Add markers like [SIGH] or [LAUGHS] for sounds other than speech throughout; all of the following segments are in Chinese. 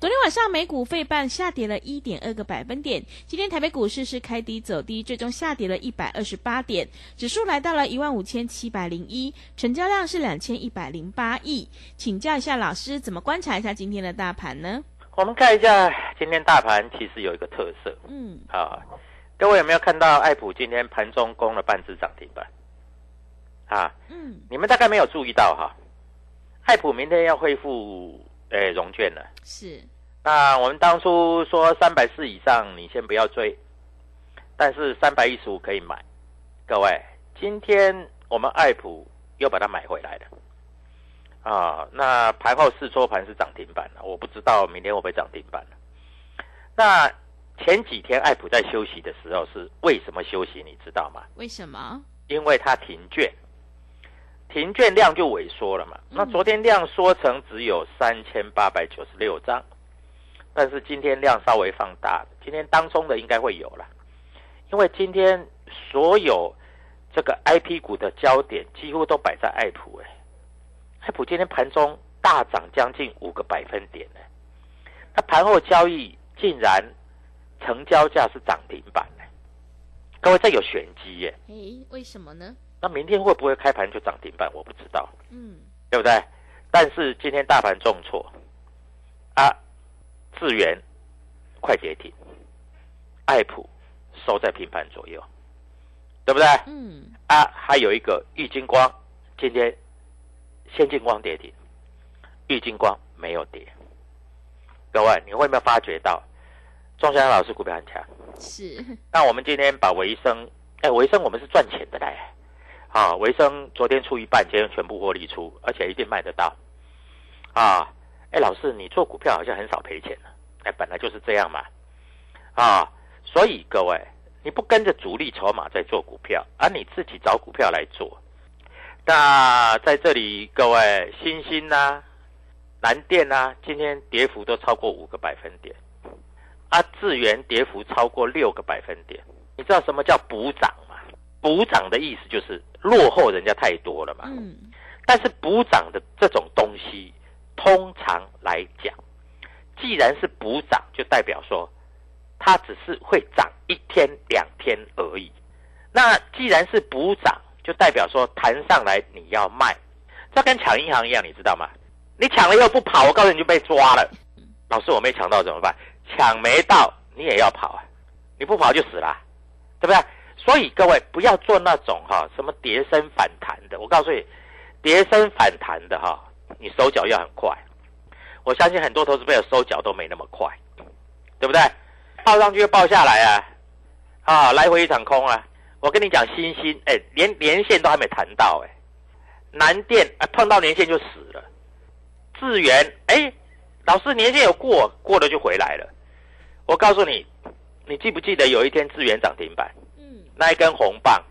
昨天晚上美股费半下跌了一点二个百分点，今天台北股市是开低走低，最终下跌了一百二十八点，指数来到了一万五千七百零一，成交量是两千一百零八亿。请教一下老师，怎么观察一下今天的大盘呢？我们看一下今天大盘其实有一个特色，嗯，啊，各位有没有看到爱普今天盘中攻了半只涨停板？啊，嗯，你们大概没有注意到哈，爱普明天要恢复。诶，融券了是。那我们当初说三百四以上，你先不要追，但是三百一十五可以买。各位，今天我们爱普又把它买回来了啊。那盘后试撮盘是涨停板了，我不知道明天会不会涨停板了。那前几天爱普在休息的时候是为什么休息？你知道吗？为什么？因为它停券。停券量就萎缩了嘛？那昨天量缩成只有三千八百九十六张，但是今天量稍微放大，今天当中的应该会有了，因为今天所有这个 I P 股的焦点几乎都摆在爱普哎，爱普今天盘中大涨将近五个百分点呢，那盘后交易竟然成交价是涨停板呢，各位这有玄机耶？诶，为什么呢？那明天会不会开盘就涨停板？我不知道，嗯，对不对？但是今天大盘重挫，啊，智源快跌停，爱普收在平盘左右，对不对？嗯，啊，还有一个玉金光，今天先进光跌停，玉金光没有跌。各位，你会没有发觉到钟祥老师股票很强？是。那我们今天把维生，哎，维生我们是赚钱的嘞。啊，维生昨天出一半，今天全部获利出，而且一定卖得到。啊，哎，老师，你做股票好像很少赔钱呢。哎，本来就是这样嘛。啊，所以各位，你不跟着主力筹码在做股票，而你自己找股票来做。那在这里，各位，新兴呐、蓝电呐，今天跌幅都超过五个百分点。啊，智源跌幅超过六个百分点。你知道什么叫补涨吗？补涨的意思就是落后人家太多了嘛。嗯。但是补涨的这种东西，通常来讲，既然是补涨，就代表说它只是会涨一天两天而已。那既然是补涨，就代表说弹上来你要卖，这跟抢银行一样，你知道吗？你抢了又不跑，我告诉你就被抓了。老师，我没抢到怎么办？抢没到你也要跑啊！你不跑就死了，对不对？所以各位不要做那种哈什么跌升反弹的，我告诉你，跌升反弹的哈，你收脚要很快。我相信很多投资朋友收脚都没那么快，对不对？报上去又报下来啊，啊，来回一场空啊。我跟你讲，星星哎，连连线都还没谈到哎，南电啊碰到连线就死了。智源哎，老师年线有过，过了就回来了。我告诉你，你记不记得有一天智源涨停板？嗯那一根红棒，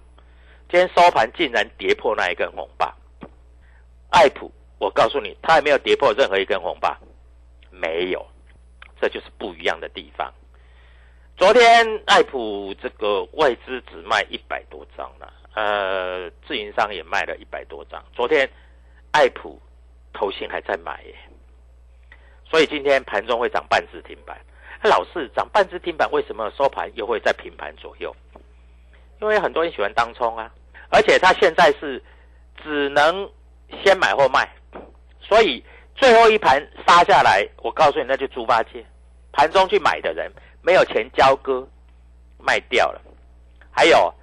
今天收盘竟然跌破那一根红棒。爱普，我告诉你，它还没有跌破任何一根红棒，没有，这就是不一样的地方。昨天爱普这个外资只卖一百多张了，呃，自营商也卖了一百多张。昨天爱普头信还在买耶，所以今天盘中会涨半只停板。老是涨半只停板，为什么收盘又会在平盘左右？因为很多人喜欢当冲啊，而且他现在是只能先买后卖，所以最后一盘杀下来，我告诉你那就猪八戒，盘中去买的人没有钱交割，卖掉了。还有，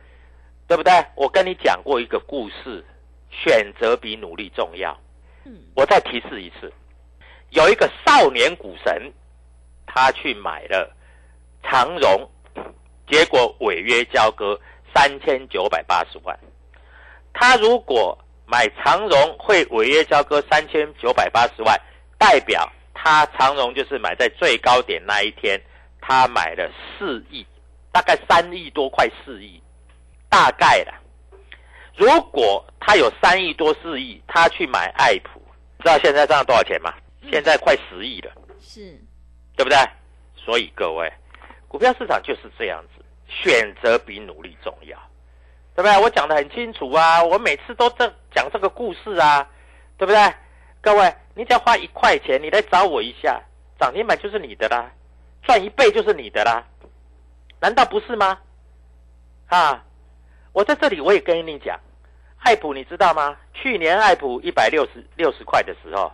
对不对？我跟你讲过一个故事，选择比努力重要。我再提示一次，有一个少年股神，他去买了长荣。结果违约交割三千九百八十万。他如果买长荣会违约交割三千九百八十万，代表他长荣就是买在最高点那一天，他买了四亿，大概三亿多块四亿，大概的。如果他有三亿多四亿，他去买爱普，知道现在涨了多少钱吗？现在快十亿了，是，对不对？所以各位，股票市场就是这样子，选择比努力重要。对不对？我讲的很清楚啊，我每次都这讲这个故事啊，对不对？各位，你只要花一块钱，你来找我一下，涨停板就是你的啦，赚一倍就是你的啦，难道不是吗？啊，我在这里我也跟你讲，爱普你知道吗？去年爱普一百六十六十块的时候，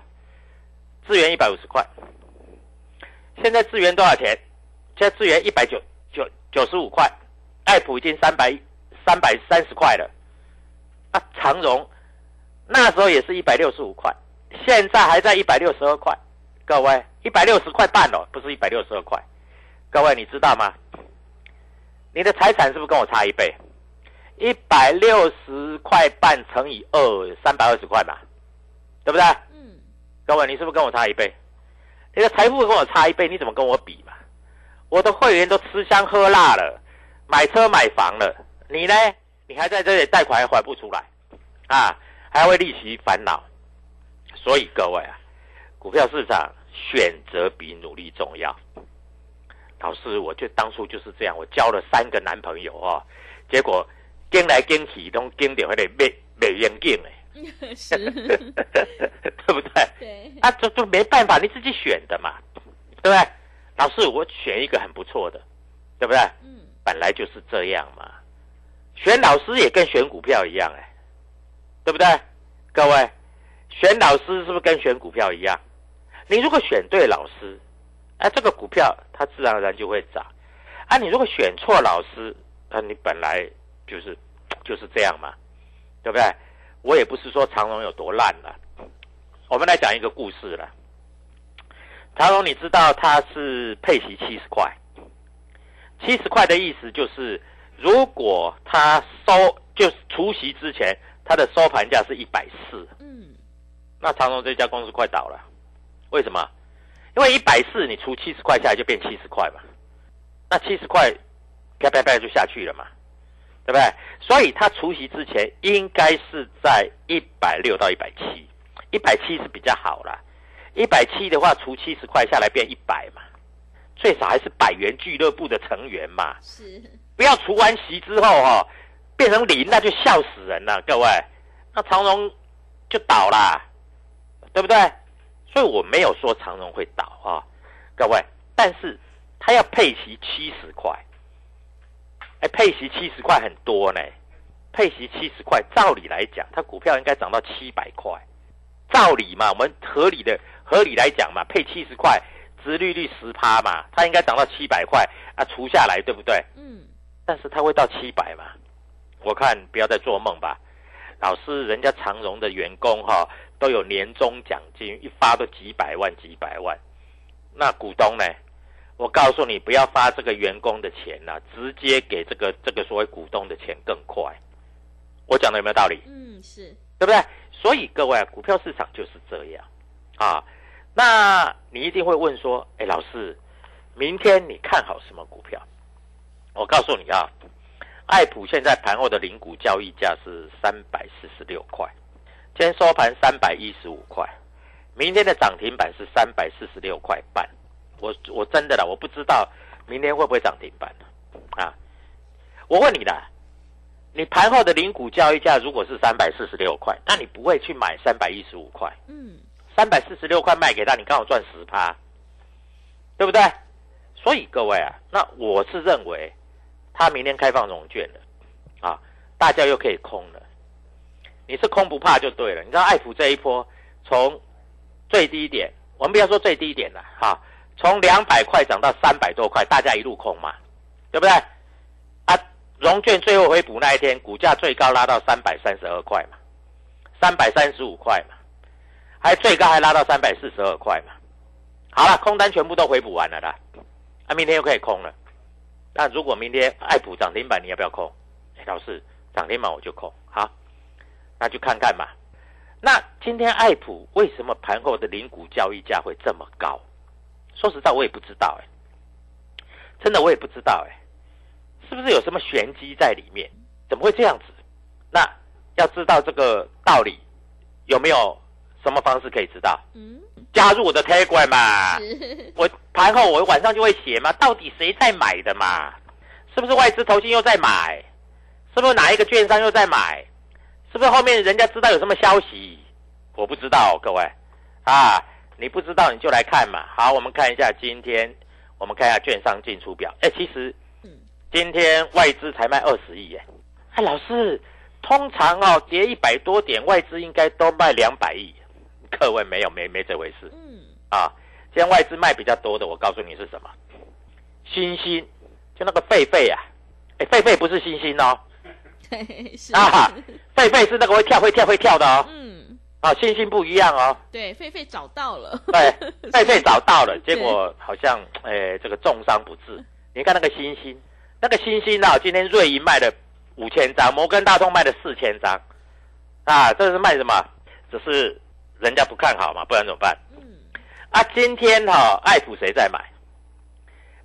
资源一百五十块，现在资源多少钱？现在资源一百九九九十五块，爱普已经三百。三百三十块了，啊，长荣那时候也是一百六十五块，现在还在一百六十二块，各位一百六十块半哦，不是一百六十二块，各位你知道吗？你的财产是不是跟我差一倍？一百六十块半乘以二，三百二十块嘛，对不对？嗯。各位你是不是跟我差一倍？你的财富跟我差一倍，你怎么跟我比嘛？我的会员都吃香喝辣了，买车买房了。你呢？你还在这里贷款还还不出来，啊，还为利息烦恼。所以各位啊，股票市场选择比努力重要。老师，我就当初就是这样，我交了三个男朋友哦，结果跟来跟去都跟到那里没没眼镜哎，[LAUGHS] 是，[LAUGHS] 对不对？对，啊，这就没办法，你自己选的嘛，对不对？老师，我选一个很不错的，对不对？嗯，本来就是这样嘛。选老师也跟选股票一样，哎，对不对？各位，选老师是不是跟选股票一样？你如果选对老师，哎，这个股票它自然而然就会涨。啊，你如果选错老师，那你本来就是就是这样嘛，对不对？我也不是说长荣有多烂了。我们来讲一个故事了。长荣，你知道它是配息七十块，七十块的意思就是。如果他收就是除夕之前，他的收盘价是一百四，嗯，那长荣这家公司快倒了，为什么？因为一百四你除七十块下来就变七十块嘛，那七十块啪啪啪就下去了嘛，对不对？所以他除夕之前应该是在一百六到一百七，一百七是比较好啦，一百七的话除七十块下来变一百嘛，最少还是百元俱乐部的成员嘛，是。不要除完息之后哈，变成零，那就笑死人了，各位，那长荣就倒啦，对不对？所以我没有说长荣会倒啊，各位，但是他要配息七十块，哎，配息七十块很多呢，配息七十块，照理来讲，它股票应该涨到七百块，照理嘛，我们合理的合理来讲嘛，配七十块，殖利率十趴嘛，它应该涨到七百块啊，除下来，对不对？嗯。但是它会到七百嘛？我看不要再做梦吧。老师，人家长荣的员工哈都有年终奖金，一发都几百万几百万。那股东呢？我告诉你，不要发这个员工的钱呐，直接给这个这个所谓股东的钱更快。我讲的有没有道理？嗯，是对不对？所以各位，股票市场就是这样啊。那你一定会问说，哎，老师，明天你看好什么股票？我告诉你啊，爱普现在盘后的零股交易价是三百四十六块，今天收盘三百一十五块，明天的涨停板是三百四十六块半。我我真的啦，我不知道明天会不会涨停板啊？我问你啦，你盘后的零股交易价如果是三百四十六块，那你不会去买三百一十五块？嗯，三百四十六块卖给他，你刚好赚十趴，对不对？所以各位啊，那我是认为。他明天开放融券了，啊，大家又可以空了。你是空不怕就对了。你知道爱普这一波从最低点，我们不要说最低点了，哈，从两百块涨到三百多块，大家一路空嘛，对不对？啊，融券最后回补那一天，股价最高拉到三百三十二块嘛，三百三十五块嘛，还最高还拉到三百四十二块嘛。好了，空单全部都回补完了啦，啊，明天又可以空了。那如果明天爱普涨停板，你要不要空？哎，老师，涨停板我就空。好，那就看看嘛。那今天爱普为什么盘后的零股交易价会这么高？说实在，我也不知道哎，真的我也不知道哎，是不是有什么玄机在里面？怎么会这样子？那要知道这个道理，有没有什么方式可以知道？嗯，加入我的 Telegram 嘛，我盘后我晚上就会写嘛，到底谁在买的嘛？是不是外资投信又在买？是不是哪一个券商又在买？是不是后面人家知道有什么消息？我不知道，各位啊，你不知道你就来看嘛。好，我们看一下今天，我们看一下券商进出表。哎，其实，今天外资才卖二十亿耶。哎，老师，通常哦跌一百多点，外资应该都卖两百亿。各位没有没没这回事。嗯。啊，今天外资卖比较多的，我告诉你是什么？星星，就那个狒狒啊。哎，狒狒不是星星哦。[LAUGHS] 是啊，狒狒是那个会跳会跳会跳的哦。嗯，啊，星星不一样哦。对，狒狒找到了。对，[LAUGHS] 狒狒找到了，结果好像诶，这个重伤不治。你看那个星星，那个星星啊，今天瑞银卖了五千张，摩根大通卖了四千张。啊，这是卖什么？只是人家不看好嘛，不然怎么办？嗯。啊，今天哈，爱普谁在买？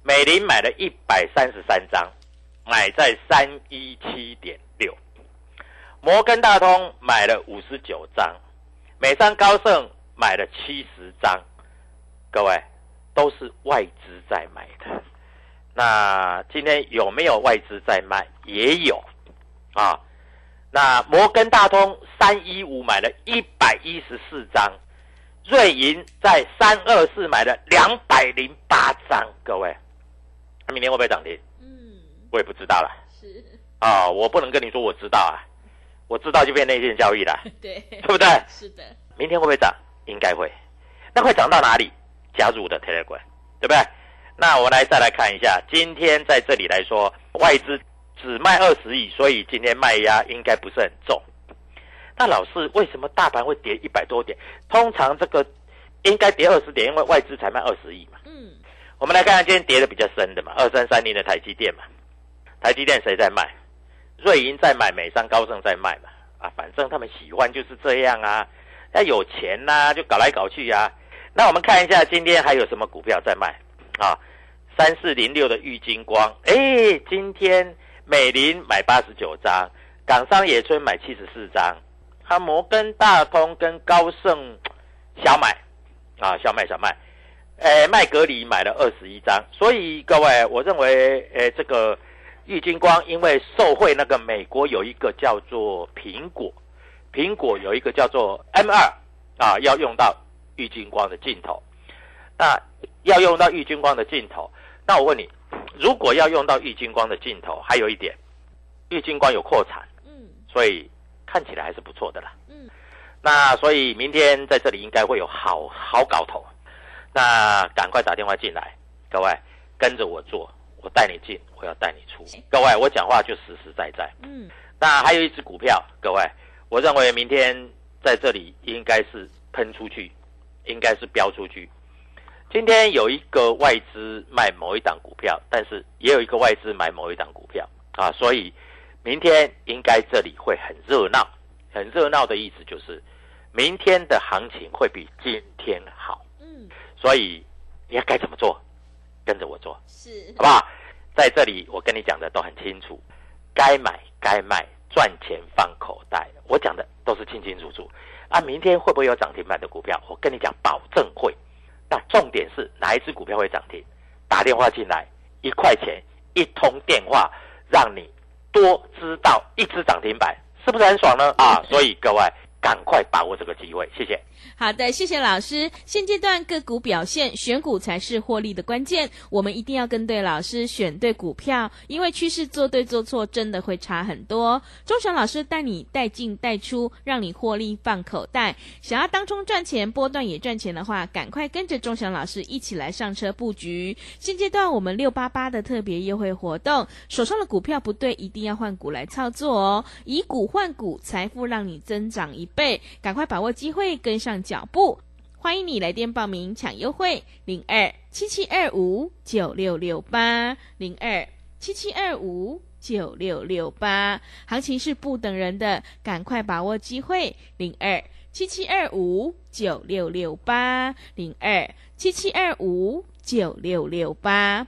美林买了一百三十三张。买在三一七点六，摩根大通买了五十九张，美商高盛买了七十张，各位都是外资在买的。那今天有没有外资在卖？也有啊。那摩根大通三一五买了一百一十四张，瑞银在三二四买了两百零八张，各位，明天会不会涨停？嗯我也不知道了，是啊，我不能跟你说我知道啊，我知道就变内线交易了，[LAUGHS] 对，对不对？是的，明天会不会涨？应该会，那会涨到哪里？加入的 Telegram，对不对？那我来再来看一下，今天在这里来说，外资只卖二十亿，所以今天卖压应该不是很重。那老师，为什么大盘会跌一百多点？通常这个应该跌二十点，因为外资才卖二十亿嘛。嗯，我们来看看今天跌的比较深的嘛，二三三零的台积电嘛。台积电谁在卖？瑞银在买，美商高盛在卖嘛？啊，反正他们喜欢就是这样啊。那有钱呐，就搞来搞去啊。那我们看一下今天还有什么股票在卖啊？三四零六的玉金光，哎，今天美林买八十九张，港商野村买七十四张，哈摩根大通跟高盛小买啊，小买小卖，哎，麦格里买了二十一张。所以各位，我认为，哎，这个。郁金光因为受贿，那个美国有一个叫做苹果，苹果有一个叫做 M 二啊，要用到郁金光的镜头，那要用到郁金光的镜头，那我问你，如果要用到玉金光的镜头，还有一点，玉金光有扩产，嗯，所以看起来还是不错的啦，嗯，那所以明天在这里应该会有好好搞头，那赶快打电话进来，各位跟着我做。我带你进，我要带你出。各位，我讲话就实实在在。嗯，那还有一只股票，各位，我认为明天在这里应该是喷出去，应该是飙出去。今天有一个外资卖某一档股票，但是也有一个外资买某一档股票啊，所以明天应该这里会很热闹。很热闹的意思就是，明天的行情会比今天好。嗯，所以你要该怎么做？跟着我做，是好不好？在这里我跟你讲的都很清楚，该买该卖，赚钱放口袋。我讲的都是清清楚楚。啊，明天会不会有涨停板的股票？我跟你讲，保证会。那重点是哪一只股票会涨停？打电话进来，一块钱一通电话，让你多知道一只涨停板，是不是很爽呢？啊，[LAUGHS] 所以各位赶快把握这个机会，谢谢。好的，谢谢老师。现阶段个股表现，选股才是获利的关键。我们一定要跟对老师，选对股票，因为趋势做对做错真的会差很多。钟祥老师带你带进带出，让你获利放口袋。想要当中赚钱，波段也赚钱的话，赶快跟着钟祥老师一起来上车布局。现阶段我们六八八的特别优惠活动，手上的股票不对，一定要换股来操作哦。以股换股，财富让你增长一倍。赶快把握机会，跟上。脚步，欢迎你来电报名抢优惠，零二七七二五九六六八零二七七二五九六六八。行情是不等人的，赶快把握机会，零二七七二五九六六八，零二七七二五九六六八。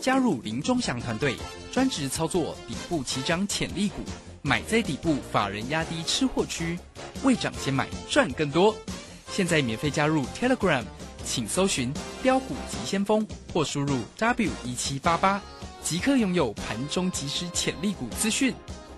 加入林中祥团队，专职操作底部起涨潜力股，买在底部，法人压低吃货区，未涨先买赚更多。现在免费加入 Telegram，请搜寻标股急先锋或输入 W 一七八八，即刻拥有盘中即时潜力股资讯。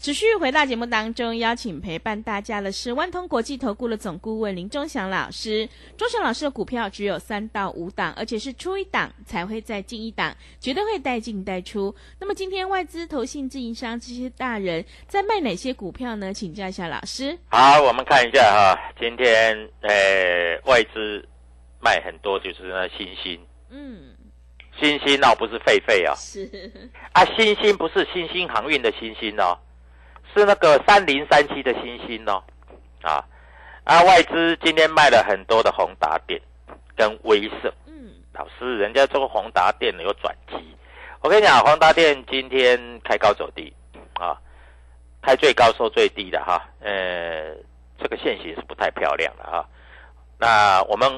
持续回到节目当中，邀请陪伴大家的是万通国际投顾的总顾问林忠祥老师。忠祥老师的股票只有三到五档，而且是出一档才会再进一档，绝对会带进带出。那么今天外资、投信、自营商这些大人在卖哪些股票呢？请教一下老师。好，我们看一下哈，今天呃外资卖很多，就是那新兴，嗯，新兴哦，不是狒狒啊，是，啊，新兴不是新兴航运的新兴哦，是那个三零三七的星星哦，啊啊，外资今天卖了很多的宏达电跟威盛，嗯，老师，人家这个宏达电有转机，我跟你讲，宏达电今天开高走低啊，开最高收最低的哈，呃，这个现形是不太漂亮的哈。那我们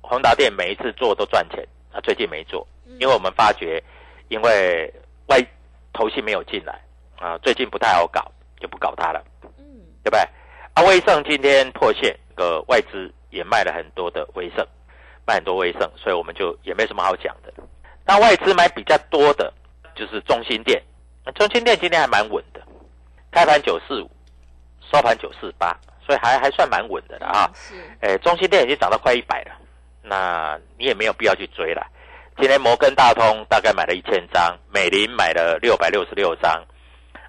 宏达电每一次做都赚钱啊，最近没做，因为我们发觉，因为外投信没有进来啊，最近不太好搞，就不搞它了，嗯，对不对？啊，威盛今天破线，个外资也卖了很多的威盛，卖很多威盛，所以我们就也没什么好讲的。那外资买比较多的就是中心店，那中心店今天还蛮稳的，开盘九四五，收盘九四八，所以还还算蛮稳的了啊。是，诶，中心店已经涨到快一百了，那你也没有必要去追了。今天摩根大通大概买了一千张，美林买了六百六十六张，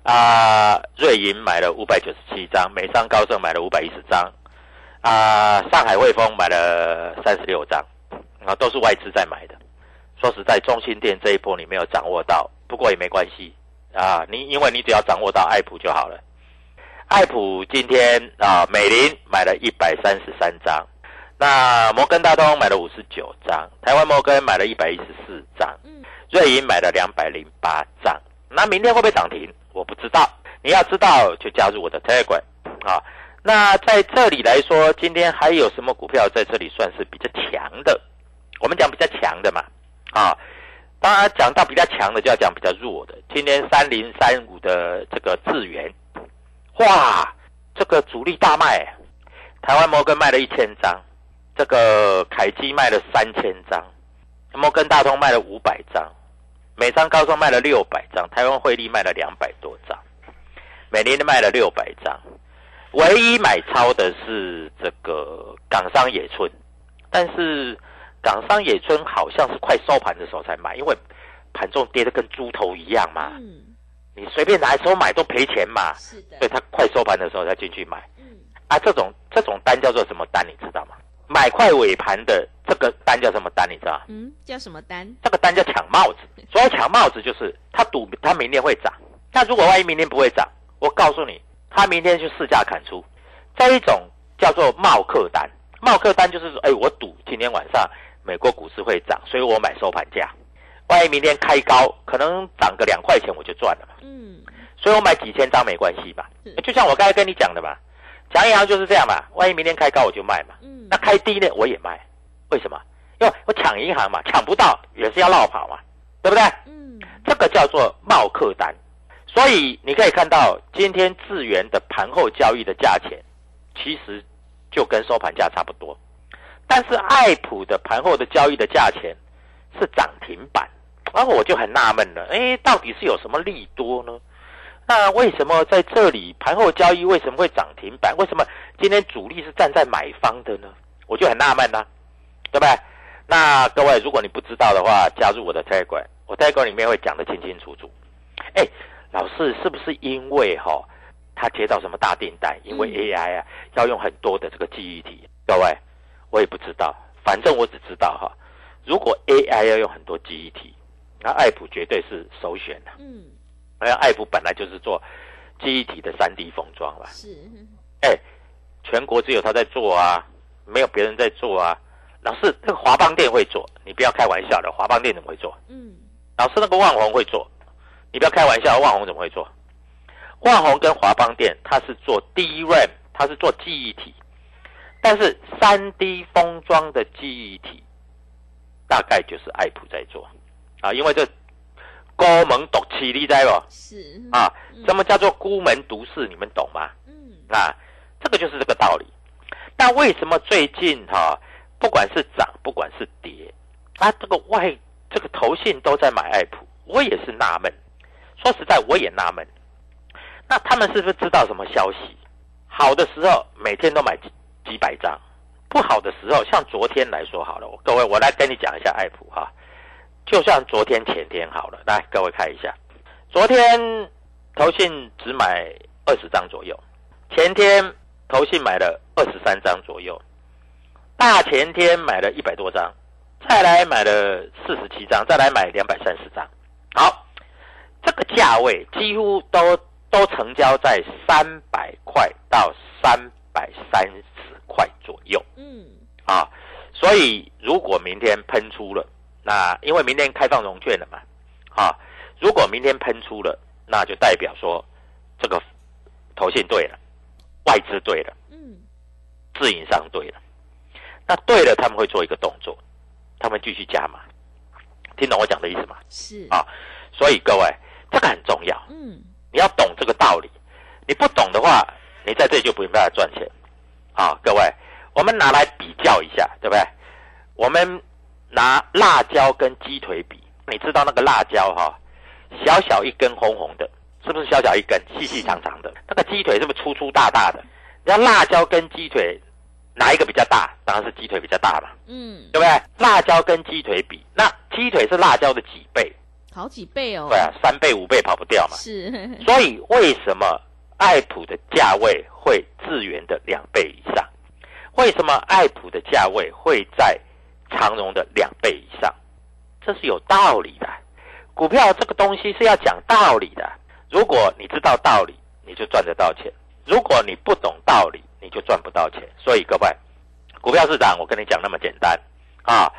啊，瑞银买了五百九十七张，美商高盛买了五百一十张，啊，上海汇丰买了三十六张，啊，都是外资在买的。说实在，中心店这一波你没有掌握到，不过也没关系啊，你因为你只要掌握到爱普就好了。爱普今天啊，美林买了一百三十三张，那摩根大通买了五十九张，台湾摩根买了一百一十四张，嗯，瑞银买了两百零八张。那明天会不会涨停？我不知道。你要知道就加入我的 Telegram 啊。那在这里来说，今天还有什么股票在这里算是比较强的？我们讲比较强的嘛，啊，当然讲到比较强的就要讲比较弱的。今天三零三五的这个智源，哇，这个主力大卖，台湾摩根卖了一千张，这个凯基卖了三千张，摩根大通卖了五百张，美商高中卖了六百张，台湾汇利卖了两百多张，美林卖了六百张，唯一买超的是这个港商野村，但是港商野村好像是快收盘的时候才买，因为盘中跌得跟猪头一样嘛，嗯，你随便哪时候买都赔钱嘛，是的所以他快收盘的时候才进去买。嗯，啊，这种这种单叫做什么单？你知道吗？买块尾盘的这个单叫什么单？你知道吗？嗯，叫什么单？这个单叫抢帽子。所谓抢帽子，就是他赌他明天会涨。那如果万一明天不会涨，我告诉你，他明天就市价砍出。这一种叫做冒客单。冒客单就是说，哎，我赌今天晚上美国股市会涨，所以我买收盘价。万一明天开高，可能涨个两块钱，我就赚了嘛。嗯，所以我买几千张没关系吧是？就像我刚才跟你讲的嘛，讲银行就是这样嘛，万一明天开高我就卖嘛，嗯那开低呢我也卖，为什么？因为我抢银行嘛，抢不到也是要绕跑嘛，对不对？嗯这个叫做冒客单。所以你可以看到，今天智源的盘后交易的价钱，其实就跟收盘价差不多。但是爱普的盘后的交易的价钱是涨停板，然后我就很纳闷了，哎，到底是有什么利多呢？那为什么在这里盘后交易为什么会涨停板？为什么今天主力是站在买方的呢？我就很纳闷啦，对不对？那各位，如果你不知道的话，加入我的 Telegram，我 Telegram 里面会讲得清清楚楚。哎，老师是不是因为哈、他接到什么大订单？因为嗯 AI 啊要用很多的这个记忆体，各位我也不知道，反正我只知道哈、如果 AI 要用很多记忆体，那艾普绝对是首选的、嗯因为爱普本来就是做记忆体的三 D 封装了，是哎，全国只有他在做啊，没有别人在做啊。老师，那个华邦店会做，你不要开玩笑的，华邦店怎么会做？嗯老师，那个万宏会做，你不要开玩笑，万宏怎么会做？万宏跟华邦店，它是做 DRAM，它是做记忆体，但是三 D 封装的记忆体，大概就是爱普在做啊，因为这孤门独起，你知不？是啊嗯，什么叫做孤门独市？你们懂吗？嗯啊，这个就是这个道理。那为什么最近哈、不管是涨，不管是跌，啊，这个外这个投信都在买爱普，我也是纳闷。说实在，我也纳闷。那他们是不是知道什么消息？好的时候每天都买几几百张，不好的时候，像昨天来说好了，各位我来跟你讲一下爱普哈。就像昨天前天好了，来各位看一下，昨天投信只买二十张左右，前天投信买了二十三张左右，大前天买了一百多张，再来买了四十七张，再来买两百三十张。好，这个价位几乎都都成交在三百块到三百三十块左右嗯啊。所以如果明天喷出了，那因为明天开放融券了嘛，啊，如果明天喷出了，那就代表说这个投信对了，外资对了。嗯自营商对了，那对了，他们会做一个动作，他们继续加码，听懂我讲的意思吗？是啊所以各位，这个很重要，嗯你要懂这个道理，你不懂的话，你在这里就没办法赚钱。啊，各位，我们拿来比较一下，对不对？我们拿辣椒跟鸡腿比，你知道那个辣椒哈、小小一根红红的，是不是小小一根，细细长长的？那个鸡腿是不是粗粗大大的？那辣椒跟鸡腿哪一个比较大？当然是鸡腿比较大嘛，嗯，对不对？辣椒跟鸡腿比，那鸡腿是辣椒的几倍？好几倍哦，对啊，三倍五倍跑不掉嘛。是 [LAUGHS] 所以为什么爱普的价位会智源的两倍以上？为什么爱普的价位会在长荣的两倍以上？这是有道理的。股票这个东西是要讲道理的。如果你知道道理，你就赚得到钱；如果你不懂道理，你就赚不到钱。所以各位，股票市场我跟你讲那么简单啊。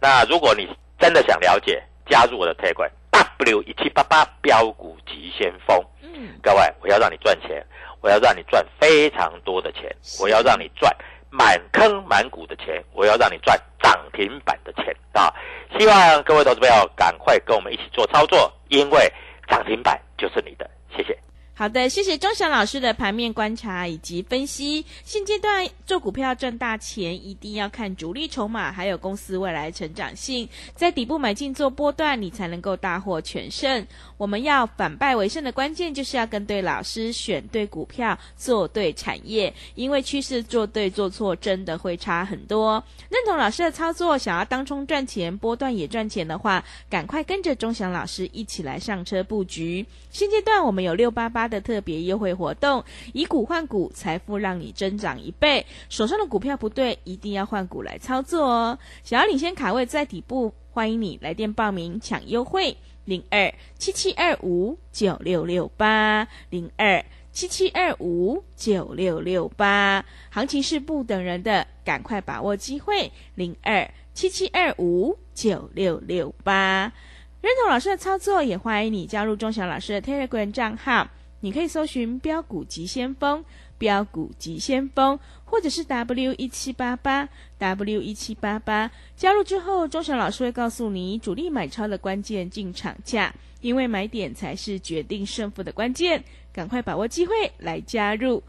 那如果你真的想了解，加入我的 Telegram W 一七八八标股急先锋。嗯各位，我要让你赚钱，我要让你赚非常多的钱，我要让你赚满坑满谷的钱，我要让你赚涨停板的钱啊！希望各位投资朋友赶快跟我们一起做操作，因为涨停板就是你的。谢谢。好的，谢谢钟祥老师的盘面观察以及分析。现阶段做股票赚大钱，一定要看主力筹码，还有公司未来成长性，在底部买进做波段，你才能够大获全胜。我们要反败为胜的关键，就是要跟对老师，选对股票，做对产业。因为趋势做对做错，真的会差很多。认同老师的操作，想要当冲赚钱，波段也赚钱的话，赶快跟着钟祥老师一起来上车布局。现阶段我们有六八八的特别优惠活动，以股换股，财富让你增长一倍。手上的股票不对，一定要换股来操作哦。想要领先卡位在底部，欢迎你来电报名抢优惠，零二七七二五九六六八零二。七七二五九六六八，行情是不等人的，赶快把握机会，零二七七二五九六六八。认同老师的操作，也欢迎你加入钟祥老师的 Telegram 账号。你可以搜寻“标股急先锋”，标股急先锋，或者是 W 一七八八 W 一七八八。加入之后，钟祥老师会告诉你主力买超的关键进场价，因为买点才是决定胜负的关键，赶快把握机会来加入。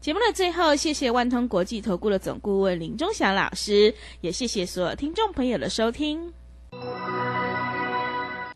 节目的最后，谢谢万通国际投顾的总顾问林忠祥老师，也谢谢所有听众朋友的收听。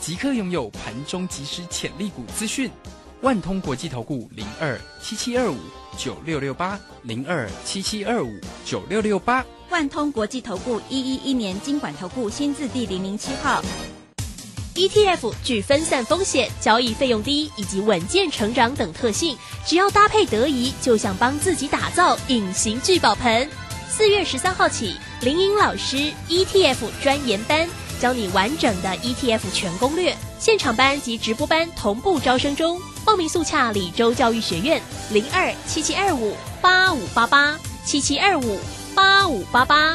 即刻拥有盘中即时潜力股资讯，万通国际投顾零二七七二五九六六八零二七七二五九六六八，万通国际投顾一一一年经管投顾新字第零零七号。ETF 具分散风险、交易费用低以及稳健成长等特性，只要搭配得宜，就像帮自己打造隐形聚宝盆。四月十三号起，林颖老师 ETF 专研班。教你完整的 ETF 全攻略，现场班及直播班同步招生中，报名速洽李州教育学院零二七七二五八五八八七七二五八五八八。